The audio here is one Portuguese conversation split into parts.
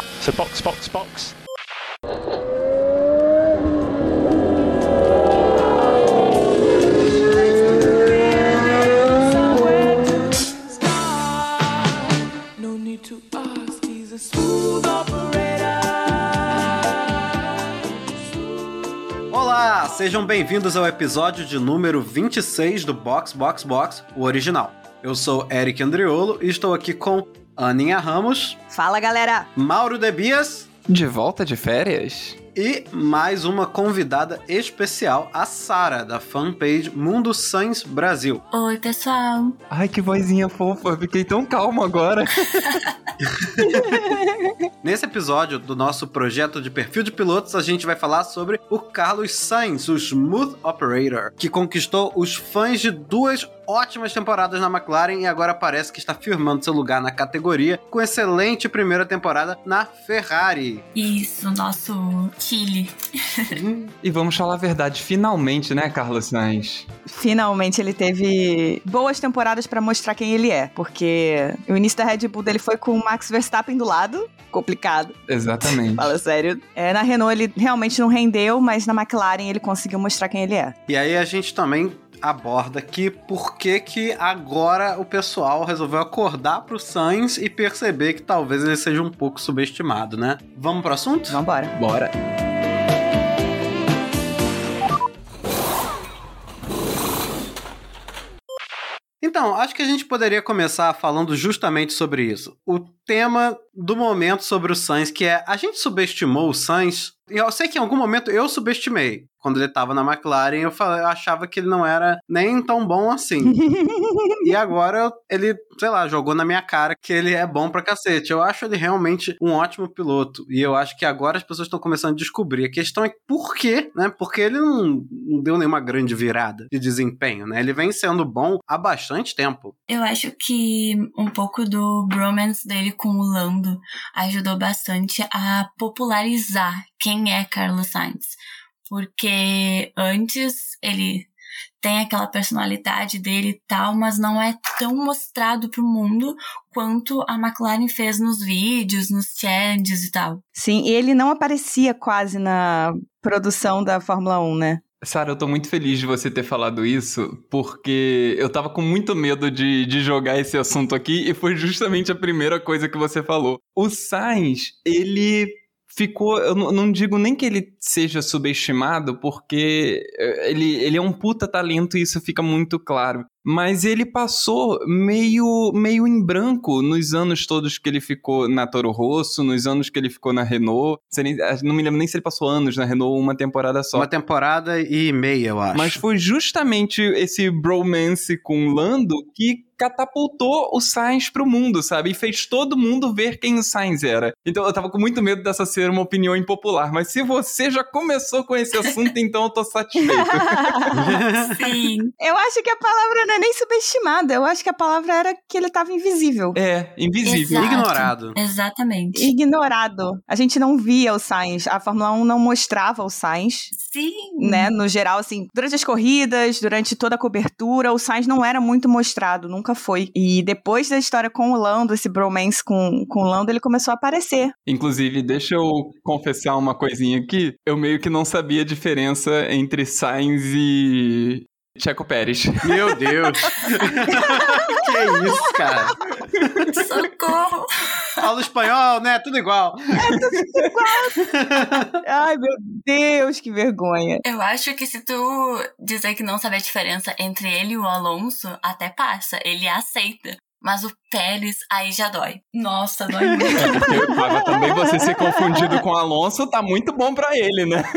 So box, box, box. No need to ask, he's a smooth operator. Olá, sejam bem-vindos ao episódio de número 26 do Box Box Box, o original. Eu sou Eric Andriolo e estou aqui com Aninha Ramos, Fala, galera! Mauro Debias De volta de férias? e mais uma convidada especial, a Sara, da fanpage Mundo Sans Brasil. Oi, pessoal. Ai, que vozinha fofa, fiquei tão calmo agora. Nesse episódio do nosso projeto de perfil de pilotos, a gente vai falar sobre o Carlos Sainz, o Smooth Operator, que conquistou os fãs de duas ótimas temporadas na McLaren e agora parece que está firmando seu lugar na categoria com excelente primeira temporada na Ferrari. Isso, nosso Chile. E vamos falar a verdade, finalmente, né, Carlos Sainz? Finalmente ele teve boas temporadas pra mostrar quem ele é, porque o início da Red Bull dele foi com o Max Verstappen do lado, complicado, Exatamente. fala sério. É, na Renault ele realmente não rendeu, mas na McLaren ele conseguiu mostrar quem ele é. E aí a gente também aborda aqui por que que agora o pessoal resolveu acordar pro Sainz e perceber que talvez ele seja um pouco subestimado, né? Vamos pro assunto? Vambora. Bora. Então, acho que a gente poderia começar falando justamente sobre isso. O tema do momento sobre o Sainz, que é a gente subestimou o Sainz. E Eu sei que em algum momento eu subestimei. Quando ele tava na McLaren, eu, falei, eu achava que ele não era nem tão bom assim. e agora ele, sei lá, jogou na minha cara que ele é bom pra cacete. Eu acho ele realmente um ótimo piloto. E eu acho que agora as pessoas estão começando a descobrir. A questão é por quê, né? Porque ele não, não deu nenhuma grande virada de desempenho, né? Ele vem sendo bom há bastante tempo. Eu acho que um pouco do bromance dele com o Lando ajudou bastante a popularizar quem é Carlos Sainz. Porque antes ele tem aquela personalidade dele e tal, mas não é tão mostrado pro mundo quanto a McLaren fez nos vídeos, nos challenges e tal. Sim, e ele não aparecia quase na produção da Fórmula 1, né? Sara, eu tô muito feliz de você ter falado isso, porque eu tava com muito medo de, de jogar esse assunto aqui e foi justamente a primeira coisa que você falou. O Sainz, ele ficou. Eu não- digo nem que ele seja subestimado, porque eh, ele, ele é um puta talento e isso fica muito claro. Mas ele passou meio, meio em branco nos anos todos que ele ficou na Toro Rosso, nos anos que ele ficou na Renault. Nem- Não me lembro nem se ele passou anos na Renault ou uma temporada só. Uma temporada e meia, eu acho. Mas foi justamente esse bromance com o Lando que catapultou o Sainz pro mundo, sabe? E fez todo mundo ver quem o Sainz era. Então eu tava com muito medo dessa ser uma opinião impopular. Mas se você já começou com esse assunto, então eu tô satisfeito. Sim. Eu acho que a palavra não é nem subestimada, eu acho que a palavra era que ele tava invisível. É, invisível. Exato. Ignorado. Exatamente. Ignorado. A gente não via o Sainz. A Fórmula 1 não mostrava o Sainz, Sim. né? No geral, assim, durante as corridas, durante toda a cobertura, o Sainz não era muito mostrado, nunca foi. E depois da história com o Lando, esse bromance com, com o Lando, ele começou a aparecer. Inclusive, deixa eu confessar uma coisinha aqui. Eu meio que não sabia a diferença entre Sainz e Checo Pérez. Meu Deus. que é isso, cara? Socorro. Fala espanhol, né? Tudo igual. Ai, meu Deus, que vergonha. Eu acho que se tu dizer que não sabe a diferença entre ele e o Alonso, até passa. Ele aceita. Mas o Pérez, aí já dói. Nossa, dói muito. É porque mas também você ser confundido com o Alonso tá muito bom pra ele, né?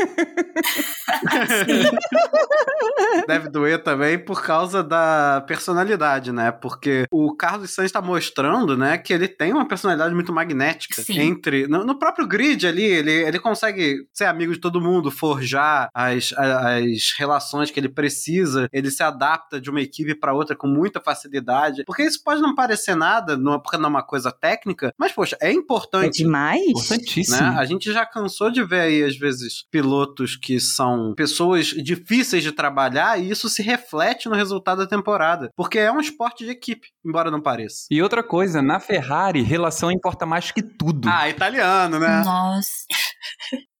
Deve doer também por causa da personalidade, né? Porque o Carlos Sainz está mostrando, né, que ele tem uma personalidade muito magnética. Sim. Entre. No, no próprio grid ali, ele, ele consegue ser amigo de todo mundo, forjar as, as relações que ele precisa. Ele se adapta de uma equipe para outra com muita facilidade. Porque isso pode não parecer nada nada, não é porque não é uma coisa técnica, mas, poxa, é É importante. demais. Importantíssimo. Né? A gente já cansou de ver aí, às vezes, pilotos que são pessoas difíceis de trabalhar e isso se reflete no resultado da temporada. Porque é um esporte de equipe, embora não pareça. E outra coisa, na Ferrari, relação importa mais que tudo. Ah, italiano, né? Nossa.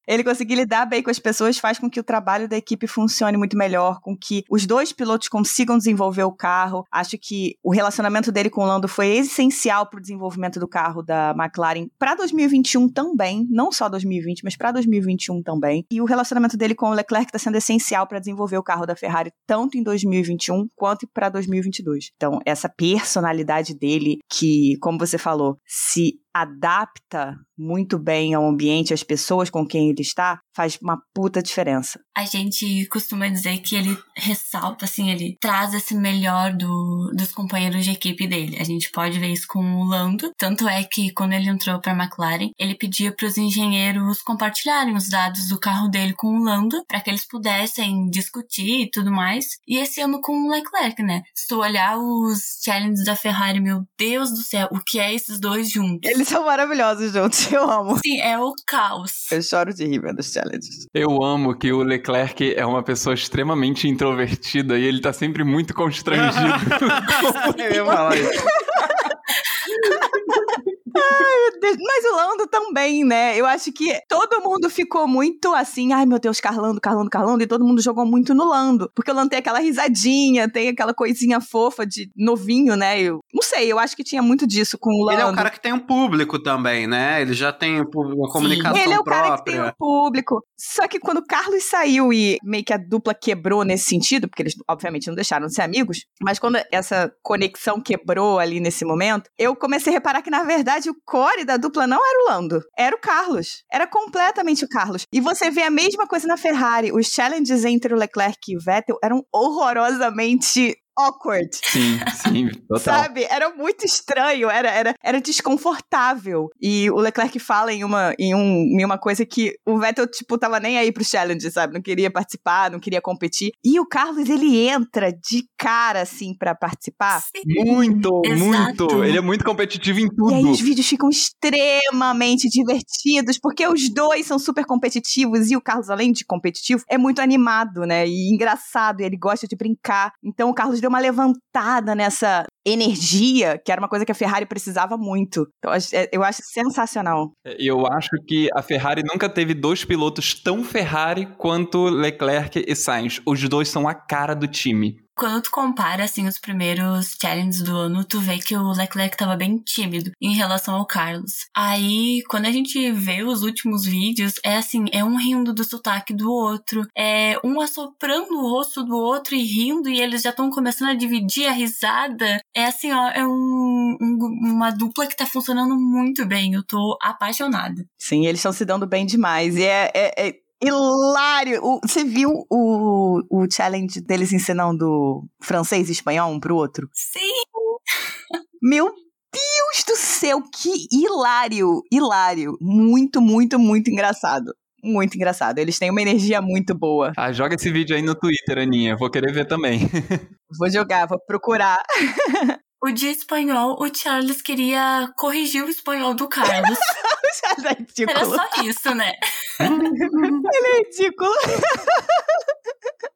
Ele conseguir lidar bem com as pessoas faz com que o trabalho da equipe funcione muito melhor, com que os dois pilotos consigam desenvolver o carro. Acho que o relacionamento dele com o Lando foi essencial para o desenvolvimento do carro da McLaren para 2021 também, não só 2020, mas para 2021 também. E o relacionamento dele com o Leclerc está sendo essencial para desenvolver o carro da Ferrari tanto em 2021 quanto para 2022. Então, essa personalidade dele que, como você falou, se adapta muito bem ao ambiente, às pessoas com quem ele está, faz uma puta diferença. A gente costuma dizer que ele ressalta, assim, ele traz esse melhor do, dos companheiros de equipe dele. A gente pode ver isso com o Lando. Tanto é que quando ele entrou para a McLaren, ele pedia para os engenheiros compartilharem os dados do carro dele com o Lando, para que eles pudessem discutir e tudo mais. E esse ano com o Leclerc, né? Se tu olhar os challenges da Ferrari, meu Deus do céu, o que é esses dois juntos? Eles são maravilhosos juntos, eu amo. Sim, é o caos. Eu choro de rir vendo os challenges. Eu amo que o Leclerc é uma pessoa extremamente introvertida e ele tá sempre muito constrangido. Eu ia falar isso. Mas o Lando também, né? Eu acho que todo mundo ficou muito assim, ai meu Deus, Carlando, Carlando, Carlando, e todo mundo jogou muito no Lando. Porque o Lando tem aquela risadinha, tem aquela coisinha fofa de novinho, né? Eu não sei, eu acho que tinha muito disso com o Lando. Ele é um cara que tem um público também, né? Ele já tem um uma comunicação Ele é o própria. cara que tem um público. Só que quando o Carlos saiu e meio que a dupla quebrou nesse sentido, porque eles obviamente não deixaram de ser amigos, mas quando essa conexão quebrou ali nesse momento, eu comecei a reparar que na verdade o core da dupla não era o Lando, era o Carlos. Era completamente o Carlos. E você vê a mesma coisa na Ferrari. Os challenges entre o Leclerc e o Vettel eram horrorosamente awkward. sim, sim, total. Sabe? Era muito estranho, era, era, era desconfortável. E o Leclerc fala em uma, em, um, em uma coisa que o Vettel, tipo, tava nem aí pro challenge, sabe? Não queria participar, não queria competir. E o Carlos, ele entra de cara, assim, pra participar. Muito, Exato. muito. Ele é muito competitivo em tudo. E aí os vídeos ficam extremamente divertidos, porque os dois são super competitivos e o Carlos, além de competitivo, é muito animado, né? E engraçado, e ele gosta de brincar. Então o Carlos deu uma levantada nessa energia, que era uma coisa que a Ferrari precisava muito. Então eu acho- é- sensacional. Eu acho que a Ferrari nunca teve dois pilotos tão Ferrari quanto Leclerc e Sainz. Os dois são a cara do time. Quando tu compara, assim, os primeiros challenges do ano, tu vê que o Leclerc tava bem tímido em relação ao Carlos. Aí, quando a gente vê os últimos vídeos, é assim, é um rindo do sotaque do outro, é um assoprando o rosto do outro e rindo, e eles já estão começando a dividir a risada. É assim, ó, é um, um- uma dupla que tá funcionando muito bem. Eu tô apaixonada. Sim, eles estão se dando bem demais. E é, é- é hilário. O- você viu o, o challenge deles ensinando francês e espanhol um pro outro? Sim! Meu Deus do céu, que hilário! Hilário. Muito, muito, muito engraçado. Muito engraçado. Eles têm uma energia muito boa. Ah, joga esse vídeo aí no Twitter, Aninha. Vou querer ver também. Vou jogar, vou procurar. O de espanhol, o Charles queria corrigir o espanhol do Carlos. é Era ridículo. só isso, né? Ele é ridículo.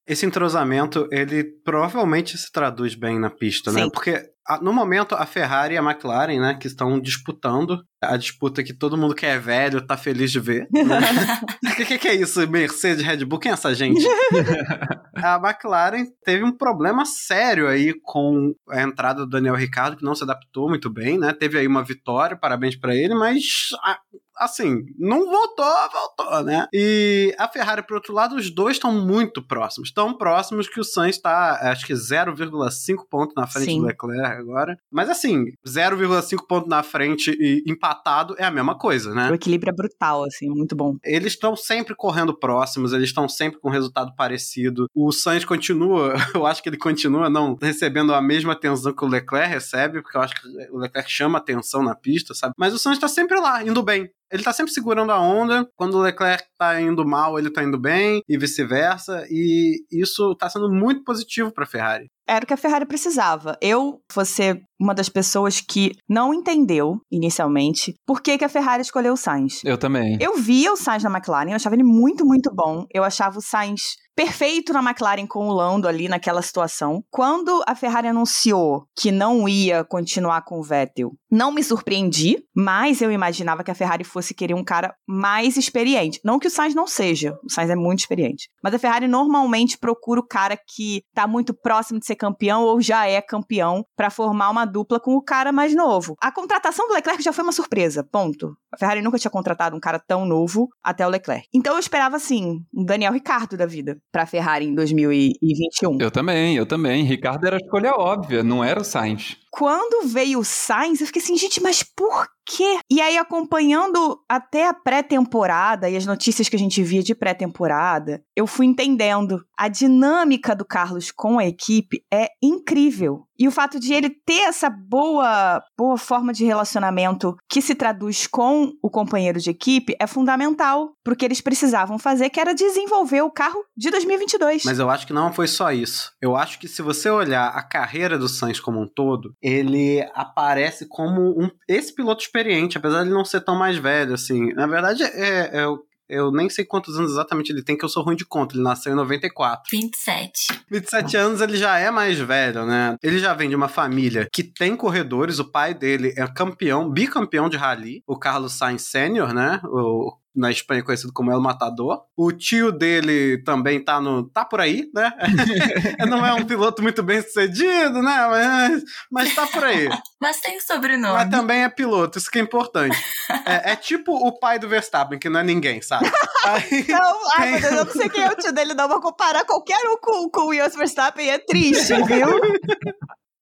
Esse entrosamento, ele provavelmente se traduz bem na pista, né? Sim. Porque a- no momento a Ferrari e a McLaren, né, que estão disputando a disputa que todo mundo que é velho tá feliz de ver. Né? O que, que, que é isso? Mercedes, Red Bull? Quem é essa gente? a McLaren teve um problema sério aí com a entrada do Daniel Ricciardo, que não se adaptou muito bem, né? Teve aí uma vitória, parabéns pra ele, mas a- assim, não voltou, voltou, né? E a Ferrari, por outro lado, os dois estão muito próximos. Tão próximos que o Sainz está, acho que 0,5 ponto na frente Sim. do Leclerc agora. Mas assim, 0,5 ponto na frente e empatado é a mesma coisa, né? O equilíbrio é brutal, assim, muito bom. Eles estão sempre correndo próximos, eles estão sempre com resultado parecido. O Sainz continua, eu acho que ele continua não recebendo a mesma atenção que o Leclerc recebe, porque eu acho que o Leclerc chama atenção na pista, sabe? Mas o Sainz tá sempre lá, indo bem. Ele tá sempre segurando a onda. Quando o Leclerc tá indo mal, ele tá indo bem, e vice-versa. E isso tá sendo muito positivo pra Ferrari. Era o que a Ferrari precisava. Eu vou ser uma das pessoas que não entendeu, inicialmente, por que, que a Ferrari escolheu o Sainz. Eu também. Eu via o Sainz na McLaren, eu achava ele muito, muito bom. Eu achava o Sainz perfeito na McLaren com o Lando ali naquela situação. Quando a Ferrari anunciou que não ia continuar com o Vettel, não me surpreendi, mas eu imaginava que a Ferrari fosse querer um cara mais experiente. Não que o Sainz não seja, o Sainz é muito experiente. Mas a Ferrari normalmente procura o cara que tá muito próximo de ser campeão ou já é campeão para formar uma dupla com o cara mais novo. A contratação do Leclerc já foi uma surpresa, ponto. A Ferrari nunca tinha contratado um cara tão novo até o Leclerc. Então eu esperava assim, um Daniel Ricardo da vida para a Ferrari em 2021. Eu também, eu também. Ricardo era a escolha óbvia, não era o Sainz. Quando veio o Sainz, eu fiquei assim, gente, mas por quê? E aí, acompanhando até a pré-temporada e as notícias que a gente via de pré-temporada, eu fui entendendo. A dinâmica do Carlos com a equipe é incrível. E o fato de ele ter essa boa, boa forma de relacionamento que se traduz com o companheiro de equipe é fundamental pro que eles precisavam fazer, que era desenvolver o carro de 2022. Mas eu acho que não foi só isso. Eu acho que se você olhar a carreira do Sainz como um todo, ele aparece como um, esse piloto experiente, apesar de ele não ser tão mais velho, assim. Na verdade, é, é eu nem sei quantos anos exatamente ele tem, que eu sou ruim de conta. Ele nasceu em 94. 27. 27 anos ele já é mais velho, né? Ele já vem de uma família que tem corredores. O pai dele é campeão, bicampeão de rally, o Carlos Sainz Sênior, né? O na Espanha conhecido como El Matador. O tio dele também tá no tá por aí, né? não é um piloto muito bem sucedido, né? Mas, mas tá por aí. Mas tem sobrenome. Mas também é piloto, isso que é importante. É, é tipo o pai do Verstappen, que não é ninguém, sabe? Aí, não, ai, meu Deus, eu não sei quem é o tio dele, não. Vou comparar qualquer um com, com o Jos Verstappen, é triste, viu?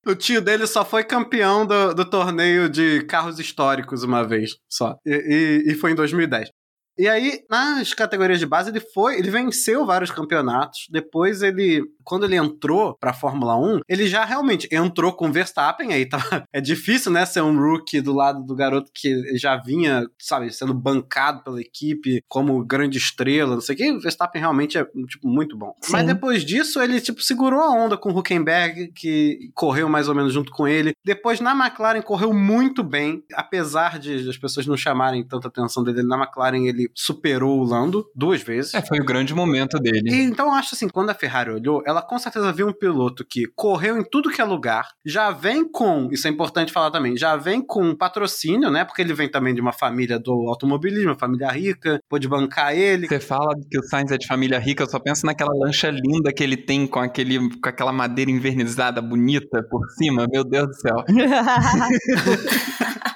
O tio dele só foi campeão do, do torneio de carros históricos uma vez só. E, e, e foi em 2010. E aí, nas categorias de base, ele foi, ele venceu vários campeonatos. Depois ele, quando ele entrou pra Fórmula 1, ele já realmente entrou com Verstappen, aí tá, é difícil, né, ser um rookie do lado do garoto que já vinha, sabe, sendo bancado pela equipe como grande estrela, não sei o que. O Verstappen realmente é, tipo, muito bom. Sim. Mas depois disso, ele, tipo, segurou a onda com o Huckenberg, que correu mais ou menos junto com ele. Depois, na McLaren, correu muito bem, apesar de as pessoas não chamarem tanta atenção dele na McLaren, ele superou o Lando duas vezes. É, foi o grande momento dele. E, então eu acho assim, quando a Ferrari olhou, ela com certeza viu um piloto que correu em tudo que é lugar, já vem com, isso é importante falar também, já vem com patrocínio, né? Porque ele vem também de uma família do automobilismo, uma família rica, pôde bancar ele. Você fala que o Sainz é de família rica, eu só penso naquela lancha linda que ele tem com, aquele, com aquela madeira invernizada bonita por cima, meu Deus do céu.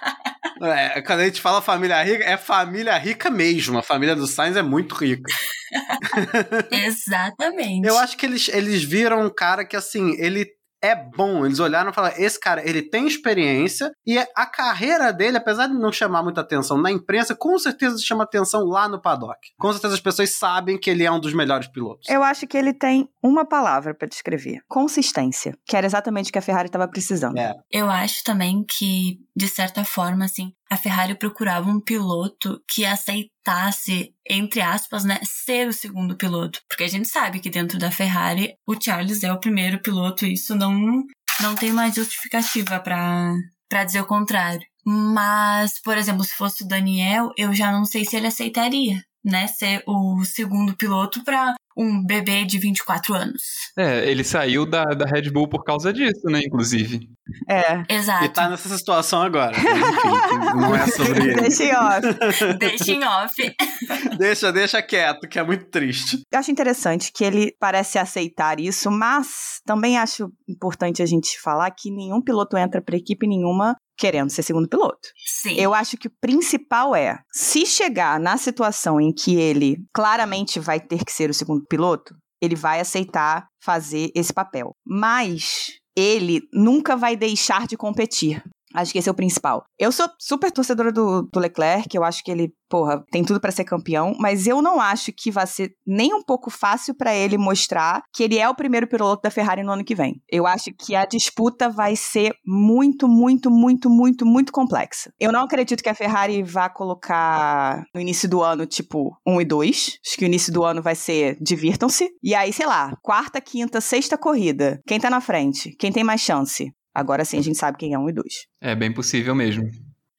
É, quando a gente fala família rica, é família rica mesmo. A família do Sainz é muito rica. Exatamente. Eu acho que eles, eles viram um cara que, assim, ele é bom. Eles olharam e falaram: esse cara, ele tem experiência e a carreira dele, apesar de não chamar muita atenção na imprensa, com certeza chama atenção lá no paddock. Com certeza as pessoas sabem que ele é um dos melhores pilotos. Eu acho que ele tem uma palavra para descrever: consistência, que era exatamente o que a Ferrari estava precisando. É. Eu acho também que, de certa forma, assim, a Ferrari procurava um piloto que aceitasse, entre aspas, né, ser o segundo piloto. Porque a gente sabe que dentro da Ferrari o Charles é o primeiro piloto, e isso não, não tem mais justificativa para dizer o contrário. Mas, por exemplo, se fosse o Daniel, eu já não sei se ele aceitaria, né, ser o segundo piloto para um bebê de 24 anos. É, ele saiu da, da Red Bull por causa disso, né, inclusive. É. Exato. E tá nessa situação agora. Mas, enfim, não é sobre ele. Deixa em off. Deixa em off. deixa, deixa quieto, que é muito triste. Eu acho interessante que ele parece aceitar isso, mas também acho importante a gente falar que nenhum piloto entra pra equipe nenhuma querendo ser segundo piloto. Sim. Eu acho que o principal é, se chegar na situação em que ele claramente vai ter que ser o segundo piloto, ele vai aceitar fazer esse papel. Mas ele nunca vai deixar de competir. Acho que esse é o principal. Eu sou super torcedora do, do Leclerc, eu acho que ele, porra, tem tudo para ser campeão, mas eu não acho que vai ser nem um pouco fácil para ele mostrar que ele é o primeiro piloto da Ferrari no ano que vem. Eu acho que a disputa vai ser muito, muito, muito, muito, muito complexa. Eu não acredito que a Ferrari vá colocar no início do ano, tipo, 1 e 2. Acho que o início do ano vai ser divirtam-se. E aí, sei lá, quarta, quinta, sexta corrida. Quem tá na frente? Quem tem mais chance? Agora sim a gente sabe quem é um e dois. É bem possível mesmo.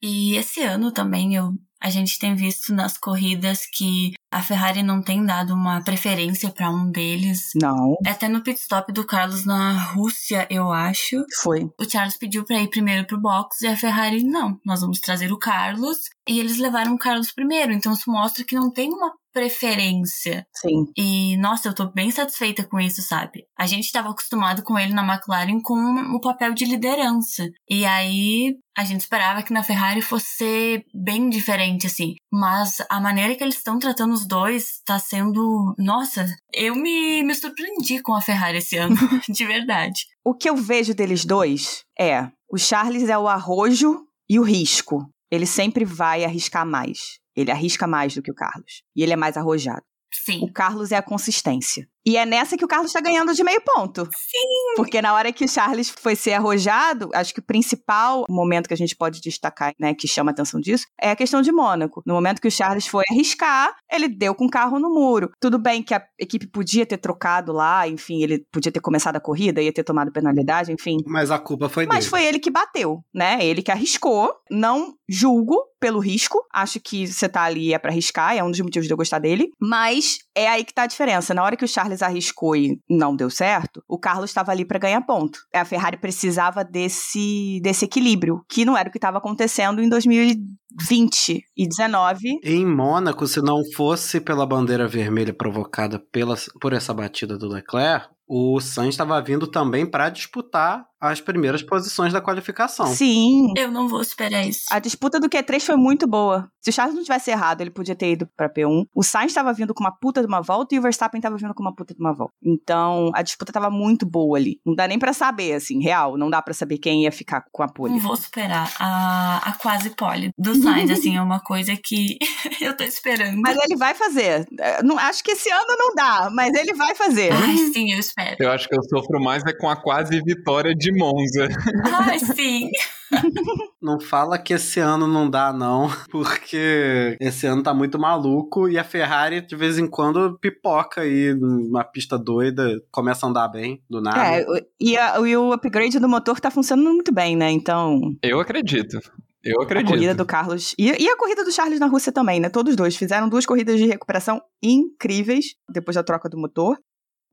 E esse ano também eu, a gente tem visto nas corridas que a Ferrari não tem dado uma preferência para um deles. Não. Até no pit stop do Carlos na Rússia, eu acho. Foi. O Charles pediu para ir primeiro pro box e a Ferrari, não, nós vamos trazer o Carlos. E eles levaram o Carlos primeiro. Então isso mostra que não tem uma preferência. Sim. E, nossa, eu tô bem satisfeita com isso, sabe? A gente tava acostumado com ele na McLaren com o papel de liderança. E aí, a gente esperava que na Ferrari fosse bem diferente, assim. Mas a maneira que eles estão tratando os dois tá sendo. Nossa, eu me, me surpreendi com a Ferrari esse ano, de verdade. O que eu vejo deles dois é: o Charles é o arrojo e o risco. Ele sempre vai arriscar mais. Ele arrisca mais do que o Carlos. E ele é mais arrojado. Sim. O Carlos é a consistência. E é nessa que o Carlos tá ganhando de meio ponto. Sim. Porque na hora que o Charles foi ser arrojado, acho que o principal momento que a gente pode destacar, né, que chama a atenção disso, é a questão de Mônaco. No momento que o Charles foi arriscar, ele deu com o carro no muro. Tudo bem que a equipe podia ter trocado lá, enfim, ele podia ter começado a corrida, ia ter tomado penalidade, enfim. Mas a culpa foi Mas dele. foi ele que bateu, né? Ele que arriscou. Não julgo pelo risco. Acho que você tá ali é pra arriscar, é um dos motivos de eu gostar dele. Mas é aí que tá a diferença. Na hora que o Charles arriscou e não deu certo, o Carlos estava ali para ganhar ponto. A Ferrari precisava desse, desse equilíbrio, que não era o que estava acontecendo em 2020 e 19. Em Mônaco, se não fosse pela bandeira vermelha provocada pela, por essa batida do Leclerc, o Sainz estava vindo também para disputar as primeiras posições da qualificação. Sim. Eu não vou esperar isso. A disputa do Q3 foi muito boa. Se o Charles não tivesse errado, ele podia ter ido pra P1. O Sainz estava vindo com uma puta de uma volta e o Verstappen estava vindo com uma puta de uma volta. Então, a disputa estava muito boa ali. Não dá nem pra saber, assim, real. Não dá pra saber quem ia ficar com a pole. Não vou superar a, a quase pole do Sainz, assim, é uma coisa que eu tô esperando. Mas ele vai fazer. É, Não, acho que esse ano não dá, mas ele vai fazer. Ai, sim, eu espero. Eu acho que eu sofro mais é com a quase vitória de Monza. Ai, sim. Não fala que esse ano não dá, não, porque esse ano tá muito maluco e a Ferrari de vez em quando pipoca aí numa pista doida, começa a andar bem, do nada. É, o- e, a- e o upgrade do motor tá funcionando muito bem, né? Então, Eu acredito. Eu a acredito. corrida do Carlos. E, e a corrida do Charles na Rússia também, né? Todos dois fizeram duas corridas de recuperação incríveis depois da troca do motor.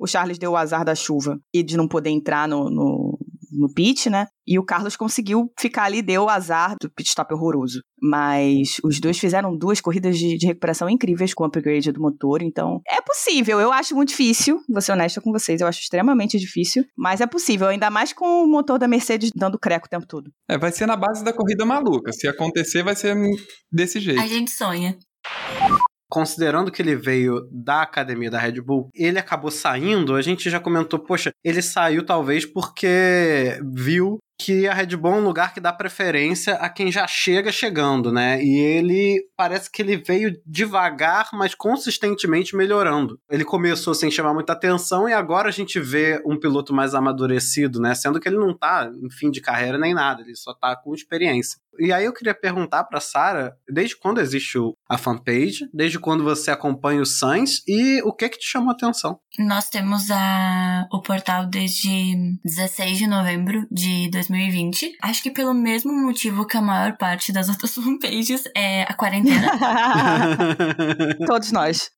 O Charles deu o azar da chuva e de não poder entrar no, no, no pit, né? E o Carlos conseguiu ficar ali, deu o azar do pit stop horroroso. Mas os dois fizeram duas corridas de, de recuperação incríveis com o upgrade do motor, então é possível. Eu acho muito difícil, vou ser honesta com vocês, eu acho extremamente difícil, mas é possível, ainda mais com o motor da Mercedes dando creco o tempo todo. É, vai ser na base da corrida maluca. Se acontecer, vai ser desse jeito. A gente sonha. Considerando que ele veio da academia da Red Bull, ele acabou saindo, a gente já comentou, poxa, ele saiu talvez porque viu que a Red Bull é um lugar que dá preferência a quem já chega chegando, né? E ele parece que ele veio devagar, mas consistentemente melhorando. Ele começou sem chamar muita atenção e agora a gente vê um piloto mais amadurecido, né? Sendo que ele não tá em fim de carreira nem nada, ele só tá com experiência. E aí eu queria perguntar pra Sara, desde quando existe a fanpage? Desde quando você acompanha o Sainz e o que que te chamou a atenção? Nós temos a, o portal desde 16 de novembro de 2020. Acho que pelo mesmo motivo que a maior parte das outras fanpages é a quarentena. Todos nós.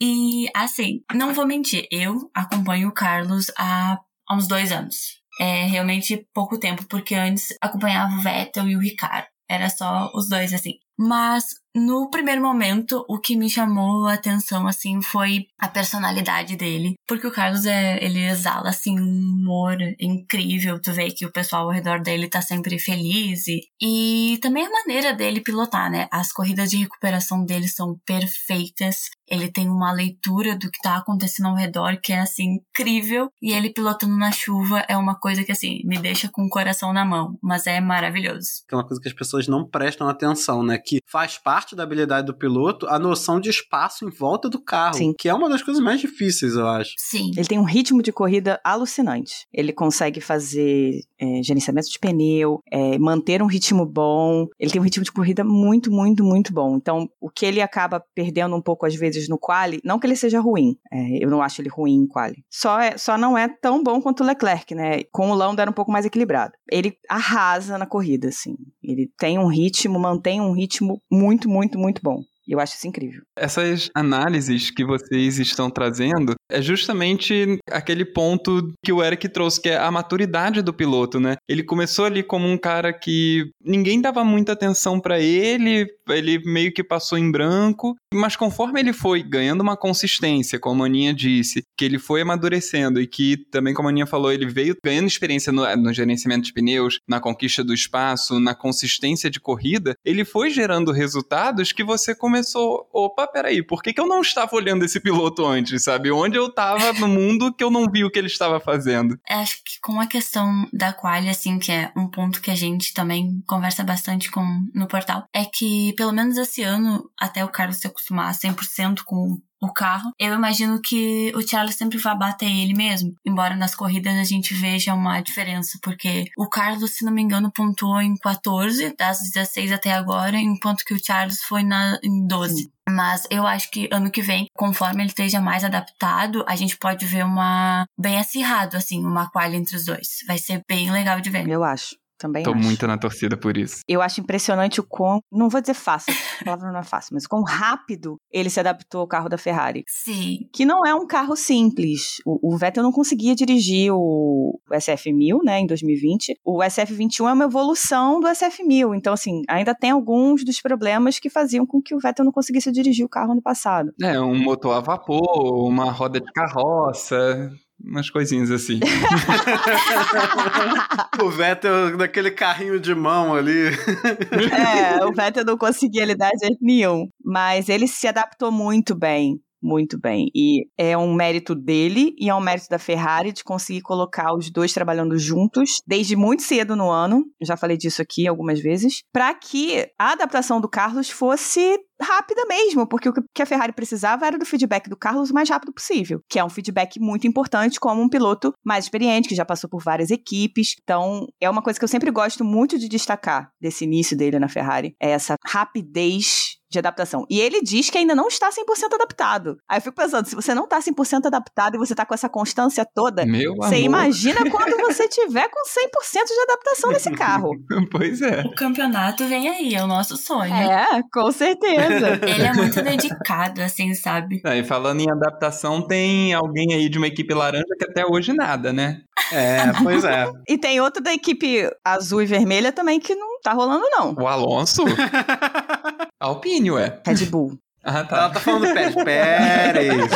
E assim, não vou mentir, eu acompanho o Carlos há, há uns dois anos. É realmente pouco tempo, porque antes acompanhava o Vettel e o Ricardo. Era só os dois assim. Mas No primeiro momento, o que me chamou a atenção, assim, foi a personalidade dele. Porque o Carlos, é, ele exala, assim, um humor incrível. Tu vê que o pessoal ao redor dele tá sempre feliz. E, e também a maneira dele pilotar, né? As corridas de recuperação dele são perfeitas. Ele tem uma leitura do que tá acontecendo ao redor que é, assim, incrível. E ele pilotando na chuva é uma coisa que, assim, me deixa com o coração na mão. Mas é maravilhoso. É uma coisa que as pessoas não prestam atenção, né? Que faz parte da habilidade do piloto a noção de espaço em volta do carro. Sim. Que é uma das coisas mais difíceis, eu acho. Sim. Ele tem um ritmo de corrida alucinante. Ele consegue fazer é, gerenciamento de pneu, é, manter um ritmo bom. Ele tem um ritmo de corrida muito, muito, muito bom. Então, o que ele acaba perdendo um pouco às vezes no quali, não que ele seja ruim, é, eu não acho ele ruim em quali. Só, é, só não é tão bom quanto o Leclerc, né? Com o Lando era um pouco mais equilibrado. Ele arrasa na corrida, assim. Ele tem um ritmo, mantém um ritmo muito, muito, muito bom. E eu acho isso incrível. Essas análises que vocês estão trazendo é justamente aquele ponto que o Eric trouxe, que é a maturidade do piloto, né? Ele começou ali como um cara que ninguém dava muita atenção para ele, ele meio que passou em branco, mas conforme ele foi ganhando uma consistência, como a Aninha disse, que ele foi amadurecendo e que também, como a Aninha falou, ele veio ganhando experiência no, no gerenciamento de pneus, na conquista do espaço, na consistência de corrida, ele foi gerando resultados que você começou, opa, peraí, por que, que eu não estava olhando esse piloto antes, sabe? Onde eu estava no mundo que eu não vi o que ele estava fazendo? Acho que com a questão da quali, assim, que é um ponto que a gente também conversa bastante com no portal, é que pelo menos esse ano, até o Carlos se acostumar 100% com o carro, eu imagino que o Charles sempre vai bater ele mesmo. Embora nas corridas a gente veja uma diferença, porque o Carlos, se não me engano, pontuou em 14 das 16 até agora, enquanto que o Charles foi na, em 12. Sim. Mas eu acho que ano que vem, conforme ele esteja mais adaptado, a gente pode ver uma bem acirrado, assim, uma quali entre os dois. Vai ser bem legal de ver. Eu acho. Também Tô acho. muito na torcida por isso. Eu acho impressionante o quão, não vou dizer fácil, a palavra não é fácil, mas quão rápido ele se adaptou ao carro da Ferrari. Sim. Que não é um carro simples. O, o Vettel não conseguia dirigir o SF1000, né, em 2020. O SF21 é uma evolução do SF1000. Então, assim, ainda tem alguns dos problemas que faziam com que o Vettel não conseguisse dirigir o carro no passado. É, um motor a vapor, uma roda de carroça, umas coisinhas assim. o Vettel daquele carrinho de mão ali. é, o Vettel não conseguia lidar de jeito nenhum. Mas ele se adaptou muito bem. Muito bem. E é um mérito dele e é um mérito da Ferrari de conseguir colocar os dois trabalhando juntos desde muito cedo no ano. Já falei disso aqui algumas vezes. Para que a adaptação do Carlos fosse rápida mesmo, porque o que a Ferrari precisava era do feedback do Carlos o mais rápido possível, que é um feedback muito importante como um piloto mais experiente, que já passou por várias equipes. Então, é uma coisa que eu sempre gosto muito de destacar desse início dele na Ferrari, é essa rapidez de adaptação. E ele diz que ainda não está 100% adaptado. Aí eu fico pensando, se você não está 100% adaptado e você está com essa constância toda, Meu você amor. imagina quando você tiver com 100% de adaptação nesse carro. pois é. O campeonato vem aí, é o nosso sonho. É, com certeza. Ele é muito dedicado, assim, sabe? Ah, e falando em adaptação, tem alguém aí de uma equipe laranja que até hoje nada, né? É, pois é. E tem outro da equipe azul e vermelha também que não tá rolando, não. O Alonso? Alpine, ué. Red Bull. Ah, Ela tá. tá falando Pérez. Pérez.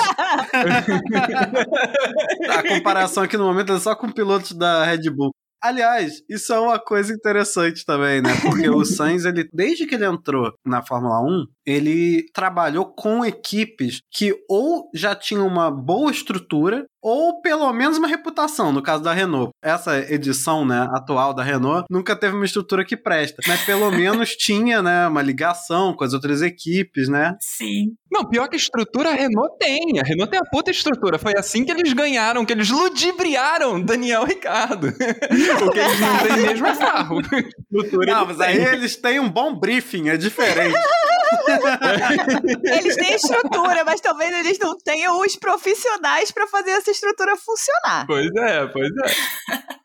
a comparação aqui no momento é só com pilotos da Red Bull. Aliás, isso é uma coisa interessante também, né? Porque o Sainz, ele, desde que ele entrou na Fórmula 1, ele trabalhou com equipes que ou já tinham uma boa estrutura, ou pelo menos uma reputação, no caso da Renault. Essa edição, né, atual da Renault, nunca teve uma estrutura que presta. Mas pelo menos tinha, né, uma ligação com as outras equipes, né? Sim. Não, pior que estrutura a Renault tem. A Renault tem a puta estrutura. Foi assim que eles ganharam, que eles ludibriaram Daniel Ricardo. Porque eles não têm mesmo é carro. Estrutura Não, eles mas aí eles têm um bom briefing, é diferente. Eles têm estrutura, mas talvez eles não tenham os profissionais pra fazer essa estrutura funcionar. Pois é, pois é.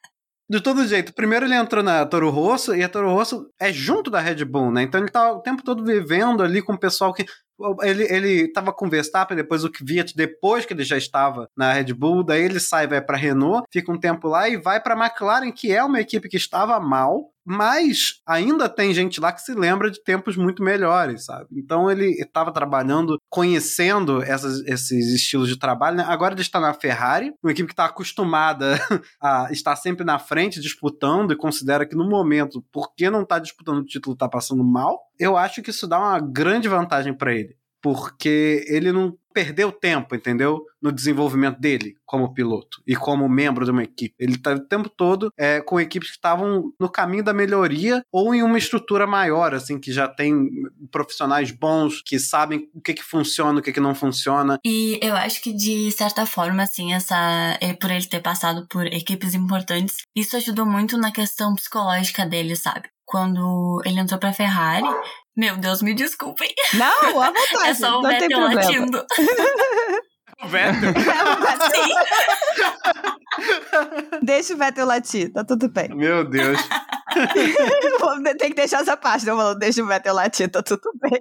De todo jeito, primeiro ele entrou na Toro Rosso e a Toro Rosso é junto da Red Bull, né? Então ele tá o tempo todo vivendo ali com o pessoal que. Ele, ele tava com o Verstappen, depois o Kvyat, depois que ele já estava na Red Bull, daí ele sai, vai pra Renault, fica um tempo lá e vai pra McLaren, que é uma equipe que estava mal, Mas ainda tem gente lá que se lembra de tempos muito melhores, sabe? Então ele estava trabalhando, conhecendo essas, esses estilos de trabalho. Né? Agora ele está na Ferrari, uma equipe que está acostumada a estar sempre na frente, disputando, e considera que no momento, porque não está disputando o título, está passando mal. Eu acho que isso dá uma grande vantagem para ele porque ele não perdeu tempo, entendeu? No desenvolvimento dele como piloto e como membro de uma equipe. Ele está o tempo todo é, com equipes que estavam no caminho da melhoria ou em uma estrutura maior, assim, que já tem profissionais bons, que sabem o que, que funciona, o que, que não funciona. E eu acho que, de certa forma, assim, essa é, por ele ter passado por equipes importantes, isso ajudou muito na questão psicológica dele, sabe? Quando ele entrou pra Ferrari, meu Deus, me desculpem. Não, à vontade. É só o não Vettel latindo. O Vettel. Sim. Deixa o Vettel latir, tá tudo bem. Meu Deus. tem que deixar essa parte, não falando, deixa o Vettel latir, tá tudo bem.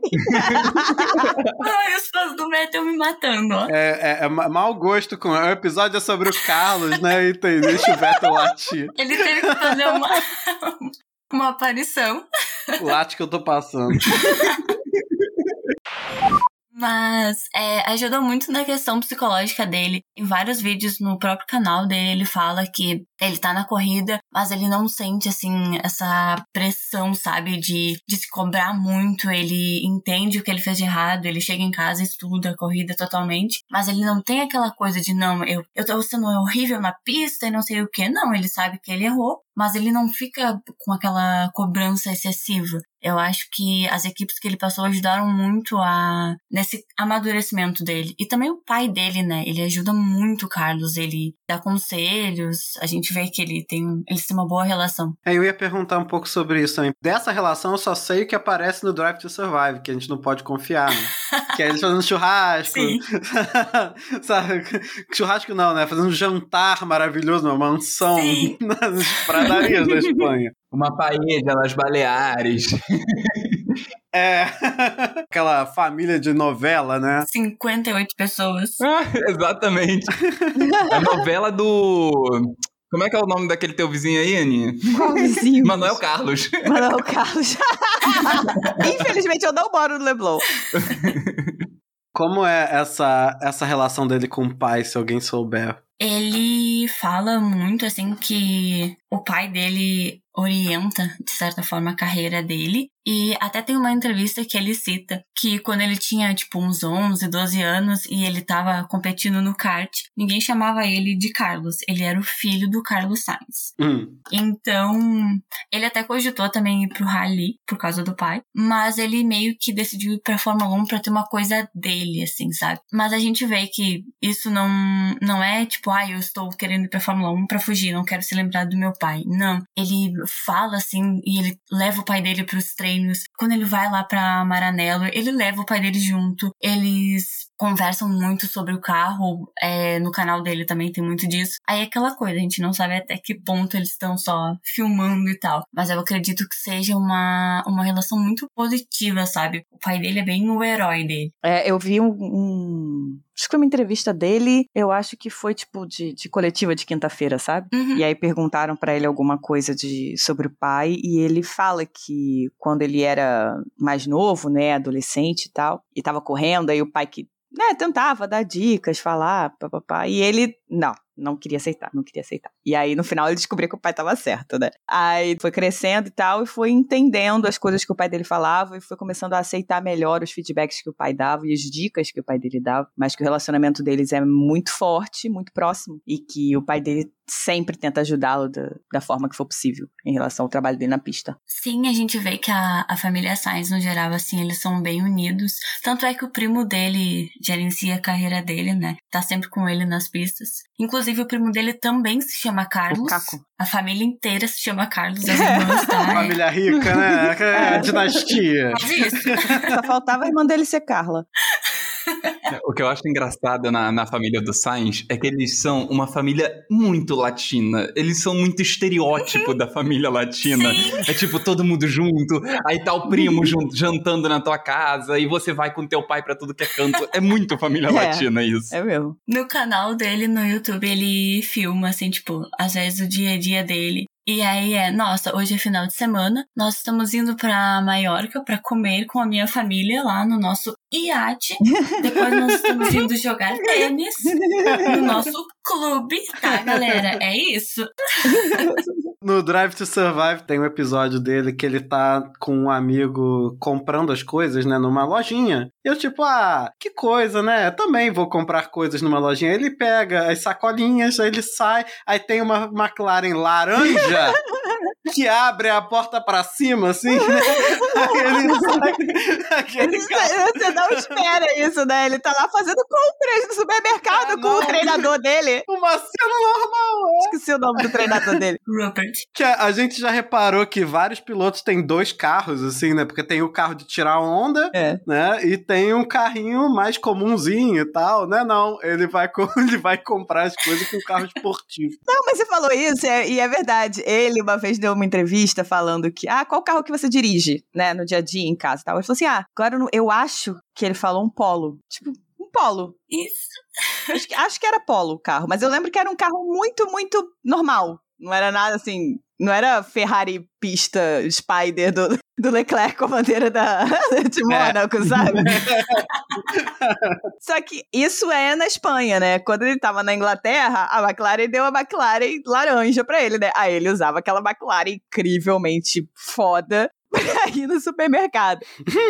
Ai, os fãs do Vettel me matando, ó. É, é, é ma- mau gosto com. O episódio é sobre o Carlos, né? E tem, deixa o Vettel latir. Ele teve que fazer uma, uma aparição. Late que eu tô passando. Mas é, ajudou muito na questão psicológica dele. Em vários vídeos no próprio canal dele, ele fala que ele tá na corrida, mas ele não sente, assim, essa pressão, sabe, de, de se cobrar muito. Ele entende o que ele fez de errado, ele chega em casa, estuda a corrida totalmente, mas ele não tem aquela coisa de, não, eu, eu tô sendo horrível na pista e não sei o que. Não, ele sabe que ele errou, mas ele não fica com aquela cobrança excessiva. Eu acho que as equipes que ele passou ajudaram muito a nesse amadurecimento dele. E também o pai dele, né? Ele ajuda muito o Carlos, ele dá conselhos, a gente vê que ele tem, eles têm uma boa relação. É, eu ia perguntar um pouco sobre isso também. Dessa relação eu só sei o que aparece no Drive to Survive, que a gente não pode confiar, né? que é eles fazendo churrasco. Sim. Sabe? Churrasco não, né? Fazendo um jantar maravilhoso numa mansão nas pradarias da Espanha. Uma paella nas Baleares. É. Aquela família de novela, né? 58 pessoas. Ah, exatamente. A novela do. Como é que é o nome daquele teu vizinho aí, Aninha? Qual vizinho? Manuel Carlos. Manuel Carlos. Infelizmente eu não moro no Leblon. Como é essa, essa relação dele com o pai, se alguém souber? Ele fala muito assim que o pai dele orienta, de certa forma, a carreira dele. E até tem uma entrevista que ele cita que quando ele tinha, tipo, uns 11, 12 anos e ele tava competindo no kart, ninguém chamava ele de Carlos. Ele era o filho do Carlos Sainz. Hum. Então, ele até cogitou também ir pro rally por causa do pai, mas ele meio que decidiu ir pra Fórmula 1 pra ter uma coisa dele, assim, sabe? Mas a gente vê que isso não, não é tipo, ah, eu estou querendo ir pra Fórmula 1 pra fugir, não quero se lembrar do meu pai. Não. Ele fala assim e ele leva o pai dele pros treinos. Quando ele vai lá pra Maranello, ele leva o pai dele junto. Eles conversam muito sobre o carro. é, no canal dele também tem muito disso. Aí é aquela coisa, a gente não sabe até que ponto eles estão só filmando e tal. Mas eu acredito que seja uma, uma relação muito positiva, sabe? O pai dele é bem o herói dele. É, eu vi um, um- Acho que foi uma entrevista dele, eu acho que foi tipo de, de coletiva de quinta-feira, sabe? Uhum. E aí perguntaram pra ele alguma coisa de, sobre o pai, e ele fala que quando ele era mais novo, né, adolescente e tal, e tava correndo, aí o pai que, né, tentava dar dicas, falar, papapá, e ele, não, não queria aceitar, não queria aceitar. E aí no final ele descobriu que o pai tava certo, né? Aí foi crescendo e tal, e foi entendendo as coisas que o pai dele falava, e foi começando a aceitar melhor os feedbacks que o pai dava e as dicas que o pai dele dava, mas que o relacionamento deles é muito forte, muito próximo, e que o pai dele sempre tenta ajudá-lo da, da forma que for possível em relação ao trabalho dele na pista. Sim, a gente vê que a, a família Sainz, no geral, assim, eles são bem unidos. Tanto é que o primo dele gerencia a carreira dele, né? Tá sempre com ele nas pistas. Inclusive, o primo dele também se chama Carlos. O Caco. A família inteira se chama Carlos, as irmãs, tá? Família rica, né? É, dinastia. Quase isso. Só faltava a irmã dele ser Carla. O que eu acho engraçado na, na família do Sainz é que eles são uma família muito latina. Eles são muito estereótipo da família latina. É tipo todo mundo junto, aí tá o primo junto, jantando na tua casa, e você vai com teu pai pra tudo que é canto. É muito família É. latina isso. É mesmo. No canal dele no YouTube, ele filma, assim, tipo, às vezes o dia a dia dele. E aí é, nossa, hoje é final de semana, nós estamos indo pra Maiorca pra comer com a minha família lá no nosso iate. Depois nós estamos indo jogar tênis no nosso clube, tá, galera? É isso. No Drive to Survive tem um episódio dele que ele tá com um amigo comprando as coisas, né, numa lojinha. E eu, tipo, ah, que coisa, né? Eu também vou comprar coisas numa lojinha. Ele pega as sacolinhas, aí ele sai, aí tem uma McLaren laranja que abre a porta pra cima, assim, né? Aquele, aquele. Você não espera isso, né? Ele tá lá fazendo compras no supermercado Ah, com não. o treinador dele. Uma cena normal, Esqueci o nome do treinador dele. Rupert. Que a, a gente já reparou que vários pilotos têm dois carros, assim, né? Porque tem o carro de tirar onda, É. né? E tem um carrinho mais comumzinho e tal, né? Não, ele vai, ele vai comprar as coisas com carro esportivo. Não, mas você falou isso é- e é verdade. Ele uma vez deu uma entrevista falando que, ah, qual carro que você dirige, né, no dia a dia em casa e tal. Ele falou assim, ah, agora eu acho que ele falou um polo. Tipo, um polo. Isso. Acho que, acho que era polo o carro, mas eu lembro que era um carro muito, muito normal. Não era nada assim. Não era Ferrari pista Spider do, do Leclerc com a bandeira da, de Mônaco, sabe? Só que isso é na Espanha, né? Quando ele tava na Inglaterra, a McLaren deu a McLaren laranja pra ele, né? Aí ele usava aquela McLaren incrivelmente foda pra ir no supermercado.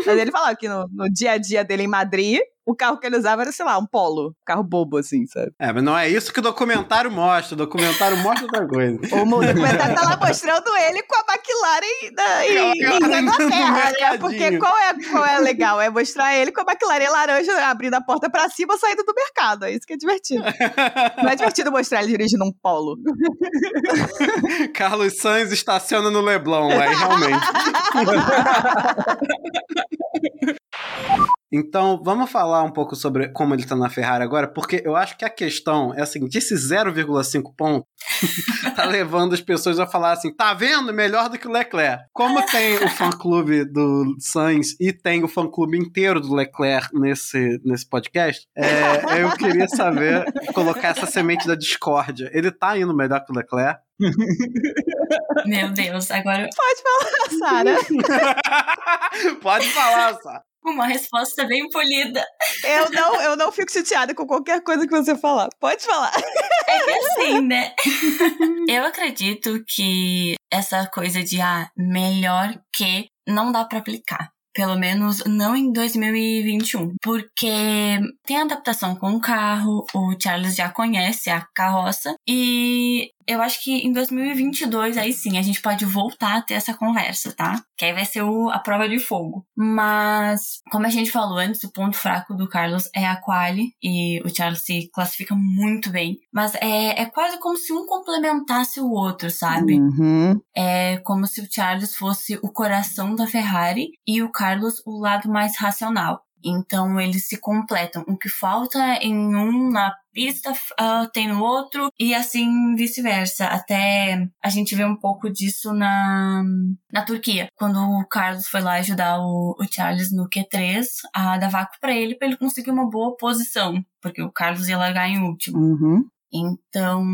Mas ele falava que no, no dia a dia dele em Madrid, o carro que ele usava era, sei lá, um polo. Um carro bobo, assim, sabe? É, mas não é isso que o documentário mostra. O documentário mostra outra coisa. O documentário tá lá mostrando ele com a McLaren da, na Inglaterra, né? mercadinho. Porque qual é, qual é legal? É mostrar ele com a McLaren laranja abrindo a porta pra cima, saindo do mercado. É isso que é divertido. Não é divertido mostrar ele dirigindo um polo. Carlos Sainz estaciona no Leblon, aí realmente. Então, vamos falar um pouco sobre como ele tá na Ferrari agora, porque eu acho que a questão é a seguinte: esse 0,5 ponto tá levando as pessoas a falar assim: tá vendo? Melhor do que o Leclerc. Como tem o fã-clube do Sainz e tem o fã-clube inteiro do Leclerc nesse, nesse podcast, é, eu queria saber, colocar essa semente da discórdia. Ele tá indo melhor que o Leclerc? Meu Deus, agora Pode falar, Sara. Pode falar, Sá. Uma resposta bem polida. Eu não, eu não fico chateada com qualquer coisa que você falar. Pode falar. É que assim, né? Eu acredito que essa coisa de ah, melhor que não dá pra aplicar. Pelo menos não em 2021. Porque tem adaptação com o carro, o Charles já conhece a carroça. E eu acho que em 2022, aí sim, a gente pode voltar a ter essa conversa, tá? Que aí vai ser o- a prova de fogo. Mas, como a gente falou antes, o ponto fraco do Carlos é a quali. E o Charles se classifica muito bem. Mas é, é quase como se um complementasse o outro, sabe? Uhum. É como se o Charles fosse o coração da Ferrari e o Carlos o lado mais racional. Então eles se completam. O que falta em um na pista ah, tem no outro e assim vice-versa. Até a gente vê um pouco disso na, na Turquia. Quando o Carlos foi lá ajudar o, o Charles no Q3 a dar vácuo pra ele, pra ele conseguir uma boa posição. Porque o Carlos ia largar em último. Uhum. Então,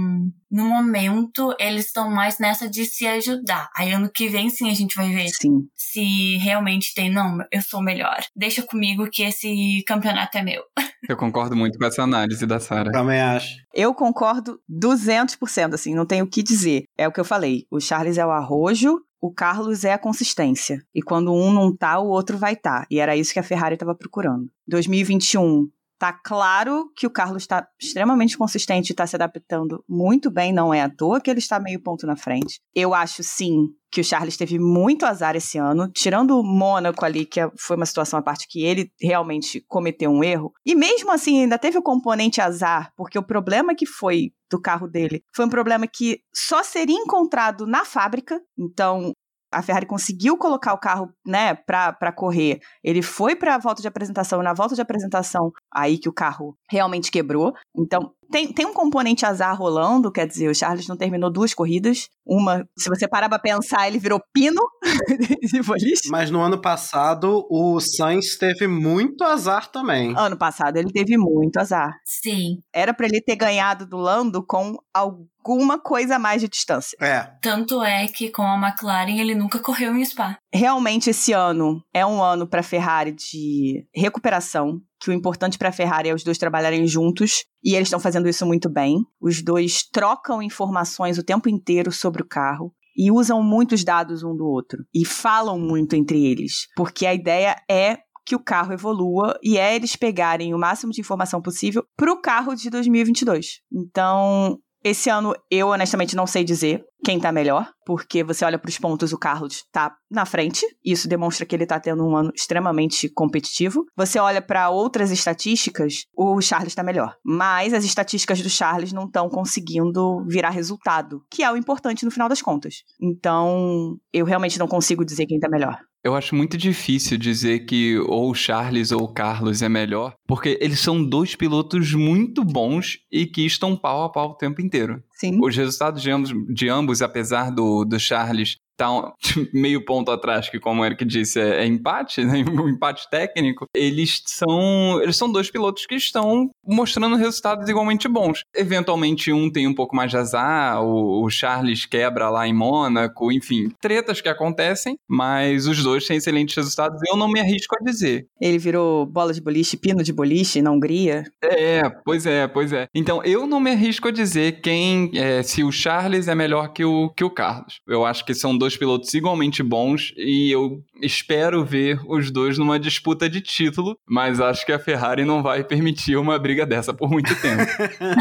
no momento, eles estão mais nessa de se ajudar. Aí ano que vem, sim, a gente vai ver Sim. se realmente tem, não, eu sou melhor. Deixa comigo que esse campeonato é meu. Eu concordo muito com essa análise da Sarah. Também acho. Eu concordo 200%, assim, não tenho o que dizer. É o que eu falei. O Charles é o arrojo, o Carlos é a consistência. E quando um não tá, o outro vai tá. E era isso que a Ferrari estava procurando. 2021, tá claro que o Carlos está extremamente consistente e está se adaptando muito bem, não é à toa que ele está meio ponto na frente. Eu acho sim que o Charles teve muito azar esse ano, tirando o Mônaco ali, que é- foi uma situação à parte que ele realmente cometeu um erro. E mesmo assim, ainda teve o componente azar, porque o problema que foi do carro dele foi um problema que só seria encontrado na fábrica. Então, a Ferrari conseguiu colocar o carro, né, pra correr. Ele foi pra volta de apresentação, na volta de apresentação, aí que o carro realmente quebrou. Então, tem, tem um componente azar rolando, quer dizer, o Charles não terminou duas corridas. Uma, se você parar pra pensar, ele virou pino de boliche. Mas no ano passado, o Sainz teve muito azar também. Ano passado ele teve muito azar. Sim. Era pra ele ter ganhado do Lando com alguma coisa a mais de distância. É. Tanto é que com a McLaren ele nunca correu em Spa. Realmente esse ano é um ano pra Ferrari de recuperação, que o importante pra Ferrari é os dois trabalharem juntos, e eles estão fazendo isso muito bem. Os dois trocam informações o tempo inteiro sobre o carro e usam muitos dados um do outro e falam muito entre eles, porque a ideia é que o carro evolua e é eles pegarem o máximo de informação possível para o carro de 2022. Então, esse ano eu honestamente não sei dizer quem tá melhor, porque você olha para os pontos, o Carlos tá na frente, isso demonstra que ele tá tendo um ano extremamente competitivo. Você olha para outras estatísticas, o Charles tá melhor, mas as estatísticas do Charles não estão conseguindo virar resultado, que é o importante no final das contas. Então, eu realmente não consigo dizer quem tá melhor. Eu acho muito difícil dizer que ou o Charles ou o Carlos é melhor, porque eles são dois pilotos muito bons e que estão pau a pau o tempo inteiro. Sim. Os resultados de ambos, de ambos apesar do, do Charles tá meio ponto atrás, que como o Eric disse, é, é empate, né? um empate técnico, eles são, eles são dois pilotos que estão mostrando resultados igualmente bons. Eventualmente um tem um pouco mais de azar, o, o Charles quebra lá em Mônaco, enfim, tretas que acontecem, mas os dois têm excelentes resultados, eu não me arrisco a dizer. Ele virou bola de boliche, pino de boliche na Hungria. É, pois é, pois é. Então, eu não me arrisco a dizer quem, é, se o Charles é melhor que o, que o Carlos. Eu acho que são dois pilotos igualmente bons e eu espero ver os dois numa disputa de título, mas acho que a Ferrari não vai permitir uma briga dessa por muito tempo.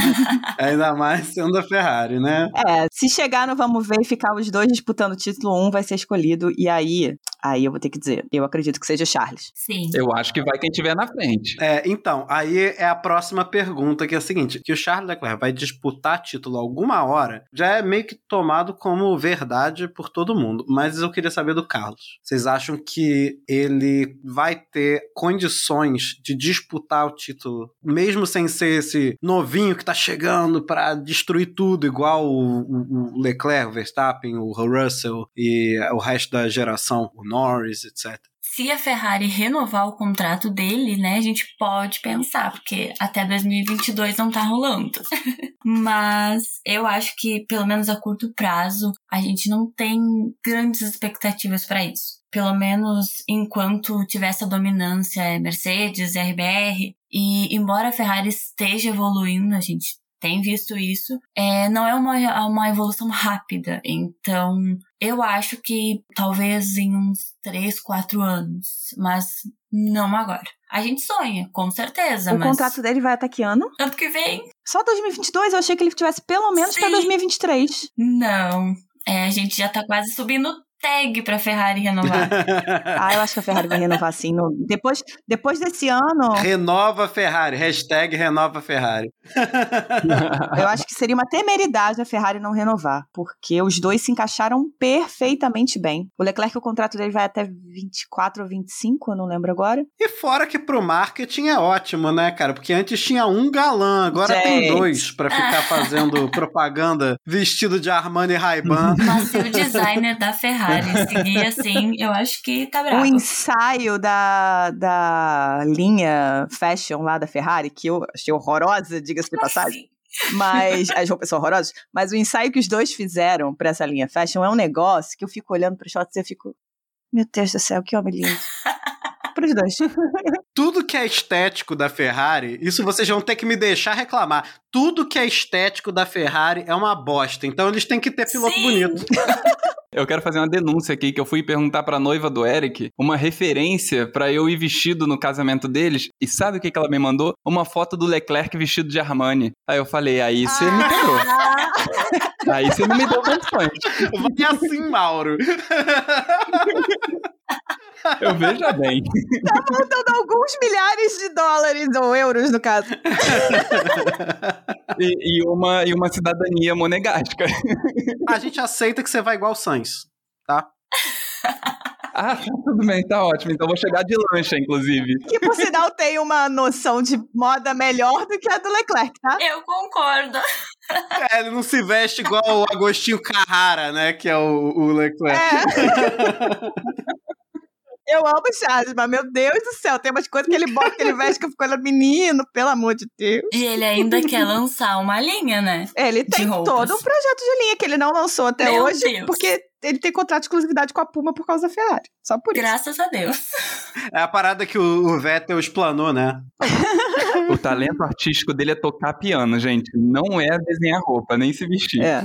Ainda mais sendo a Ferrari, né? É, se chegar no Vamos Ver e ficar os dois disputando o título, um vai ser escolhido, e aí, aí eu vou ter que dizer, eu acredito que seja Charles. Sim. Eu acho que vai quem tiver na frente. É, então, aí é a próxima pergunta, que é a seguinte: que o Charles Leclerc vai disputar título alguma hora, já é meio que tomado como verdade por todo mundo. Mas eu queria saber do Carlos. Vocês acham que ele vai ter condições de disputar o título, mesmo sem ser esse novinho que tá chegando pra destruir tudo, igual o, o- o Leclerc, o Verstappen, o Russell e o resto da geração, o Norris, etc. Se a Ferrari renovar o contrato dele, né, a gente pode pensar, porque até 2022 não tá rolando. Mas eu acho que, pelo menos a curto prazo, a gente não tem grandes expectativas para isso. Pelo menos enquanto tiver essa dominância é Mercedes, RBR, e embora a Ferrari esteja evoluindo, a gente tem visto isso, é, não é uma, uma evolução rápida. Então, eu acho que talvez em uns 3, 4 anos, mas não agora. A gente sonha, com certeza, o mas contrato dele vai até que ano? ano que vem, Só 2022? Eu achei que ele tivesse pelo menos pra Sim. 2023. não. É, a gente já tá quase subindo tag pra Ferrari renovar. Ah, eu acho que a Ferrari vai renovar sim. no- Depois, depois desse ano, Renova Ferrari, hashtag renova Ferrari. eu acho que seria uma temeridade a Ferrari não renovar, porque os dois se encaixaram perfeitamente bem. O Leclerc, o contrato dele vai até 24 ou 25, eu não lembro agora. E fora que pro marketing é ótimo, né, cara? Porque antes tinha um galã, agora tem Gente. dois pra ficar fazendo propaganda vestido de Armani e Ray-Ban. Mas se o designer da Ferrari seguir assim, eu acho que tá O bravo. ensaio da, da linha fashion lá da Ferrari, que eu achei horrorosa, diga-se de passagem. Assim. Mas as roupas são horrorosas. Mas o ensaio que os dois fizeram pra essa linha fashion é um negócio que eu fico olhando pros shots e eu fico. Meu Deus do céu, que homem lindo. Pros dois. Tudo que é estético da Ferrari, isso vocês vão ter que me deixar reclamar. Tudo que é estético da Ferrari é uma bosta. Então eles têm que ter piloto Sim. bonito. Eu quero fazer uma denúncia aqui que eu fui perguntar pra noiva do Eric uma referência pra eu ir vestido no casamento deles. E sabe o que, que ela me mandou? Uma foto do Leclerc vestido de Armani. Aí eu falei, aí você me quebrou. Aí você não me deu condições. Vai assim, Mauro. Eu veja bem. Faltando alguns milhares de dólares, ou euros, no caso. E, e uma, e uma cidadania monegasca. A gente aceita que você vai igual o Sainz, tá? Ah, tudo bem, tá ótimo. Então vou chegar de lancha, inclusive. Que por sinal tem uma noção de moda melhor do que a do Leclerc, tá? Eu concordo. É, ele não se veste igual o Agostinho Carrara, né? Que é o, o Leclerc. É. Eu amo o Charles, mas meu Deus do céu, tem umas coisas que ele bota que ele veste que eu fico olhando, menino, pelo amor de Deus. E ele ainda quer lançar uma linha, né? Ele tem todo um projeto de linha que ele não lançou até Meu hoje, Deus. porque ele tem contrato de exclusividade com a Puma por causa da Ferrari. Só por isso. Graças a Deus. É a parada que o, o Vettel explanou, né? O talento artístico dele é tocar piano, gente. Não é desenhar roupa, nem se vestir. É.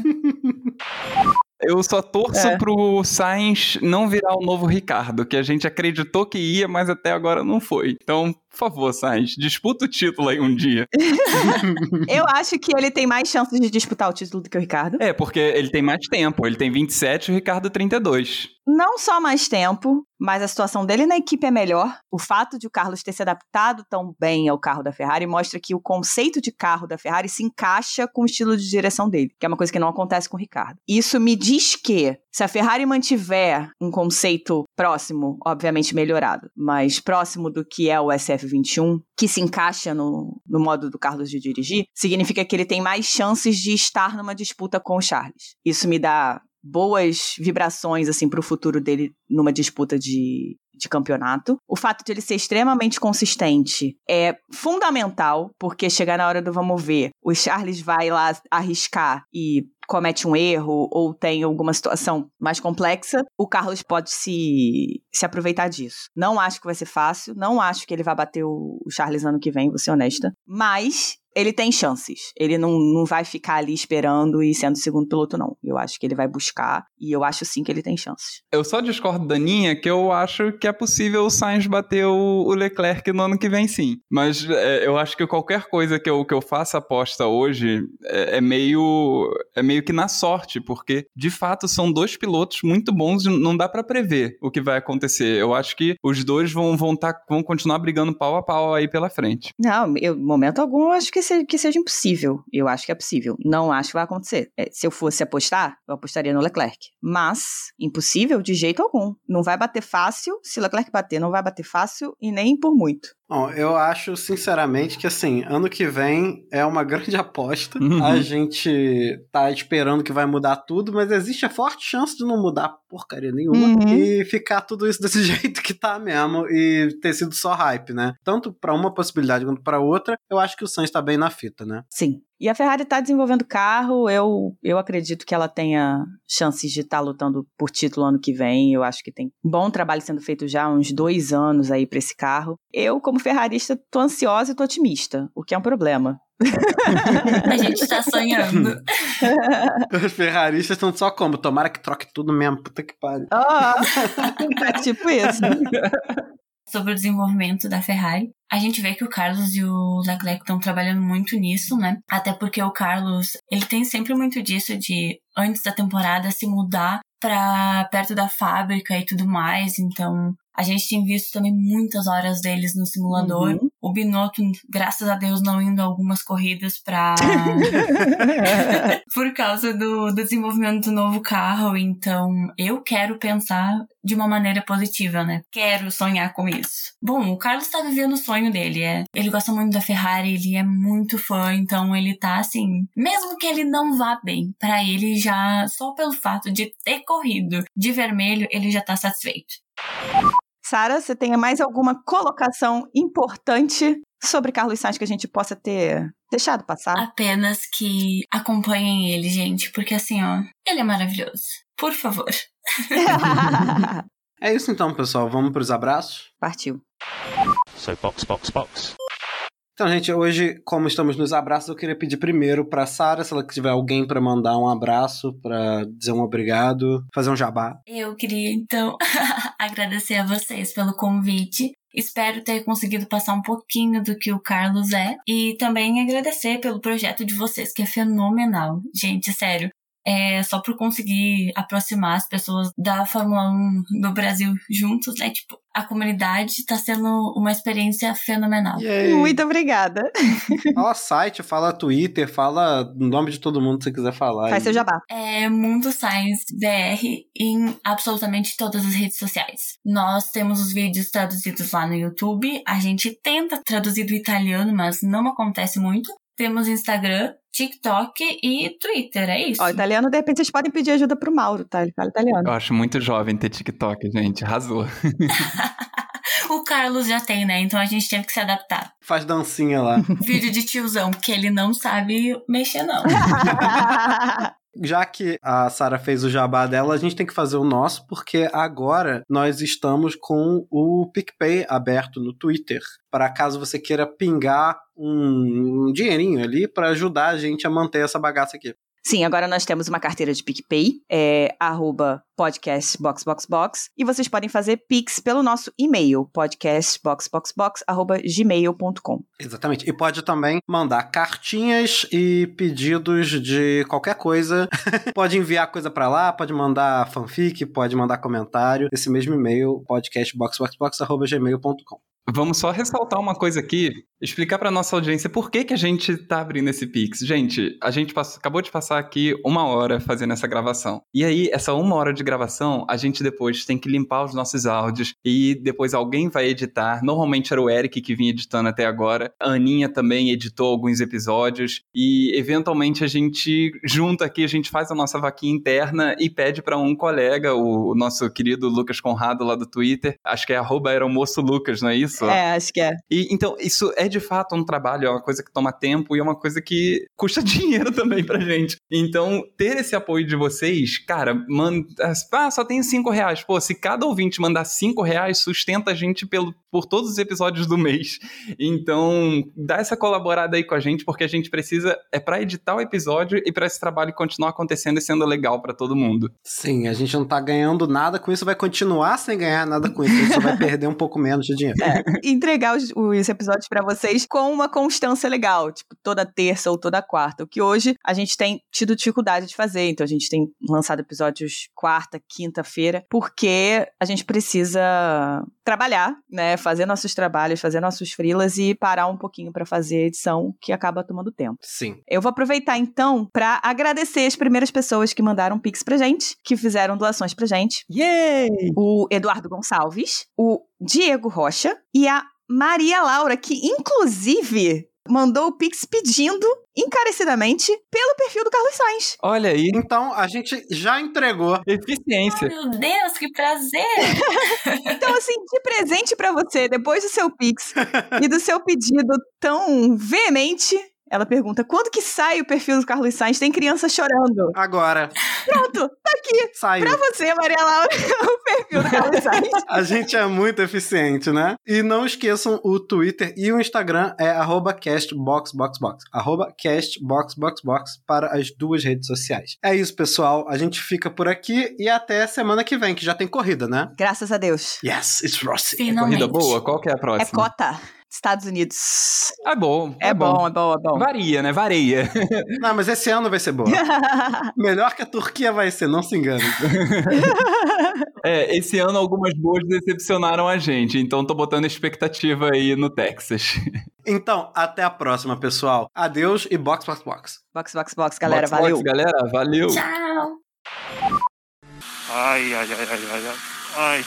Eu só torço É. pro Sainz não virar o novo Ricardo, que a gente acreditou que ia, mas até agora não foi. Então, por favor, Sainz, disputa o título aí um dia. Eu acho que ele tem mais chances de disputar o título do que o Ricardo. É, porque ele tem mais tempo. Ele tem 27 e o Ricardo 32. Não só mais tempo, mas a situação dele na equipe é melhor. O fato de o Carlos ter se adaptado tão bem ao carro da Ferrari mostra que o conceito de carro da Ferrari se encaixa com o estilo de direção dele, que é uma coisa que não acontece com o Ricardo. Isso me diz que, se a Ferrari mantiver um conceito próximo, obviamente melhorado, mas próximo do que é o SF21, que se encaixa no, no modo do Carlos de dirigir, significa que ele tem mais chances de estar numa disputa com o Charles. Isso me dá boas vibrações assim para o futuro dele numa disputa de, de campeonato. O fato de ele ser extremamente consistente é fundamental, porque chegar na hora do vamos ver, o Charles vai lá arriscar e comete um erro ou tem alguma situação mais complexa, o Carlos pode se, se aproveitar disso. Não acho que vai ser fácil, não acho que ele vai bater o, o Charles ano que vem, vou ser honesta, mas ele tem chances. Ele não, não vai ficar ali esperando e sendo segundo piloto, não. Eu acho que ele vai buscar e eu acho sim que ele tem chances. Eu só discordo da Ninha que eu acho que é possível o Sainz bater o, o Leclerc no ano que vem, sim. Mas é, eu acho que qualquer coisa que eu, que eu faça aposta hoje é, é meio é meio que na sorte, porque de fato são dois pilotos muito bons e não dá pra prever o que vai acontecer. Eu acho que os dois vão, vão, tá, vão continuar brigando pau a pau aí pela frente. Não, eu, momento algum, eu acho que, se- que seja impossível. Eu acho que é possível. Não acho que vai acontecer. É, se eu fosse apostar, eu apostaria no Leclerc. Mas, impossível de jeito algum. Não vai bater fácil. Se Leclerc bater, não vai bater fácil e nem por muito. Bom, eu acho, sinceramente, que assim, ano que vem é uma grande aposta. Uhum. A gente tá esperando que vai mudar tudo, mas existe a forte chance de não mudar porcaria nenhuma Uhum. e ficar tudo isso desse jeito que tá mesmo e ter sido só hype, né? Tanto pra uma possibilidade quanto pra outra, eu acho que o Sainz tá bem na fita, né? Sim. E a Ferrari tá desenvolvendo carro. Eu, eu acredito que ela tenha chances de estar lutando por título ano que vem. Eu acho que tem um bom trabalho sendo feito já há uns dois anos aí pra esse carro. Eu, como ferrarista, tô ansiosa e tô otimista, o que é um problema. A gente tá sonhando. Os ferraristas estão só como? Tomara que troque tudo mesmo, puta que pariu. Ah, é tipo isso. Sobre o desenvolvimento da Ferrari. A gente vê que o Carlos e o Leclerc estão trabalhando muito nisso, né? Até porque o Carlos, ele tem sempre muito disso de antes da temporada se mudar pra perto da fábrica e tudo mais. Então, a gente tem visto também muitas horas deles no simulador. Uhum. O Binotto, graças a Deus, não indo a algumas corridas pra por causa do, do desenvolvimento do novo carro. Então, eu quero pensar de uma maneira positiva, né? Quero sonhar com isso. Bom, o Carlos tá vivendo o sonho dele. É, ele gosta muito da Ferrari, ele é muito fã, então ele tá assim. Mesmo que ele não vá bem, pra ele já, só pelo fato de ter corrido de vermelho, ele já tá satisfeito. Sara, você tem mais alguma colocação importante sobre Carlos Sainz que a gente possa ter deixado passar? Apenas que acompanhem ele, gente, porque assim, ó, ele é maravilhoso. Por favor. É isso então, pessoal. Vamos pros abraços? Partiu. So box, box, box. Então, gente, hoje, como estamos nos abraços, eu queria pedir primeiro pra Sara, se ela tiver alguém pra mandar um abraço, pra dizer um obrigado, fazer um jabá. Eu queria então agradecer a vocês pelo convite. Espero ter conseguido passar um pouquinho do que o Carlos é e também agradecer pelo projeto de vocês, que é fenomenal. Gente, sério, é, só por conseguir aproximar as pessoas da Fórmula 1 do Brasil juntos, né? Tipo, a comunidade tá sendo uma experiência fenomenal. Yay. Muito obrigada. Fala site, fala Twitter, fala o nome de todo mundo que você quiser falar. Faz seu jabá. É Mundo Science BR em absolutamente todas as redes sociais. Nós temos os vídeos traduzidos lá no YouTube. A gente tenta traduzir do italiano, mas não acontece muito. Temos Instagram, TikTok e Twitter, é isso. Ó, italiano, de repente, vocês podem pedir ajuda pro Mauro, tá? Ele fala italiano. Eu acho muito jovem ter TikTok, gente. Arrasou. O Carlos já tem, né? Então a gente teve que se adaptar. Faz dancinha lá. Vídeo de tiozão, que ele não sabe mexer, não. Já que a Sara fez o jabá dela, a gente tem que fazer o nosso, porque agora nós estamos com o PicPay aberto no Twitter. Para caso você queira pingar um, um dinheirinho ali para ajudar a gente a manter essa bagaça aqui. Sim, agora nós temos uma carteira de PicPay, é arroba podcastboxboxbox, e vocês podem fazer Pix pelo nosso e-mail, podcastboxboxbox, arroba gmail.com. Exatamente. E pode também mandar cartinhas e pedidos de qualquer coisa. pode enviar coisa pra lá, pode mandar fanfic, pode mandar comentário. Esse mesmo e-mail, podcastboxboxbox.gmail.com. Vamos só ressaltar uma coisa aqui, explicar para nossa audiência por que, que a gente tá abrindo esse Pix. Gente, a gente passou- acabou de passar aqui uma hora fazendo essa gravação. E aí, essa uma hora de gravação, a gente depois tem que limpar os nossos áudios e depois alguém vai editar. Normalmente era o Eric que vinha editando até agora. A Aninha também editou alguns episódios e eventualmente a gente junta aqui, a gente faz a nossa vaquinha interna e pede para um colega, o nosso querido Lucas Conrado lá do Twitter, acho que é arroba aeromoço Lucas, não é isso? É, acho que é. E, então, isso é de fato um trabalho, é uma coisa que toma tempo e é uma coisa que custa dinheiro também pra gente. Então, ter esse apoio de vocês, cara, manda, ah, só tem cinco reais. Pô, se cada ouvinte mandar cinco reais, sustenta a gente pelo, por todos os episódios do mês. Então, dá essa colaborada aí com a gente, porque a gente precisa, é pra editar o episódio e pra esse trabalho continuar acontecendo e sendo legal pra todo mundo. Sim, a gente não tá ganhando nada com isso, vai continuar sem ganhar nada com isso. A gente só vai perder um pouco menos de dinheiro. E entregar os, os episódios pra vocês com uma constância legal, tipo, toda terça ou toda quarta. O que hoje a gente tem tido dificuldade de fazer. Então a gente tem lançado episódios quarta, quinta-feira, porque a gente precisa trabalhar, né? Fazer nossos trabalhos, fazer nossos freelas e parar um pouquinho pra fazer a edição, que acaba tomando tempo. Sim. Eu vou aproveitar então pra agradecer as primeiras pessoas que mandaram pix pra gente, que fizeram doações pra gente Yay! o Eduardo Gonçalves, o Diego Rocha e a Maria Laura, que inclusive mandou o Pix pedindo encarecidamente pelo perfil do Carlos Sainz. Olha aí, Então a gente já entregou. eficiência. Meu Deus, que prazer! Então, assim, de presente pra você, depois do seu Pix e do seu pedido tão veemente, ela pergunta: quando que sai o perfil do Carlos Sainz? Tem criança chorando. Agora. Pronto, tá aqui. Saiu. Pra você, Maria Laura, o perfil do Carlos Sainz. A gente é muito eficiente, né? E não esqueçam o Twitter e o Instagram é arroba castboxboxbox. Arroba castboxboxbox para as duas redes sociais. É isso, pessoal. A gente fica por aqui e até semana que vem, que já tem corrida, né? Graças a Deus. Yes, it's Rossi. Finalmente. Corrida boa, qual que é a É próxima? cota. Estados Unidos. É bom. É, bom, é bom, é bom. Varia, né? Varia. Não, mas esse ano vai ser boa. Melhor que a Turquia vai ser, não se engane. É, esse ano algumas boas decepcionaram a gente, então tô botando expectativa aí no Texas. Então, até a próxima, pessoal. Adeus e box, box, box. box, box, box, galera, Box, box, valeu. galera, valeu. Tchau! Ai, ai, ai, ai, ai, ai. ai.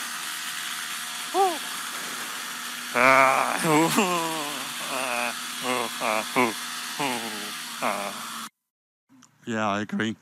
Uh. Ah. Yeah, I agree.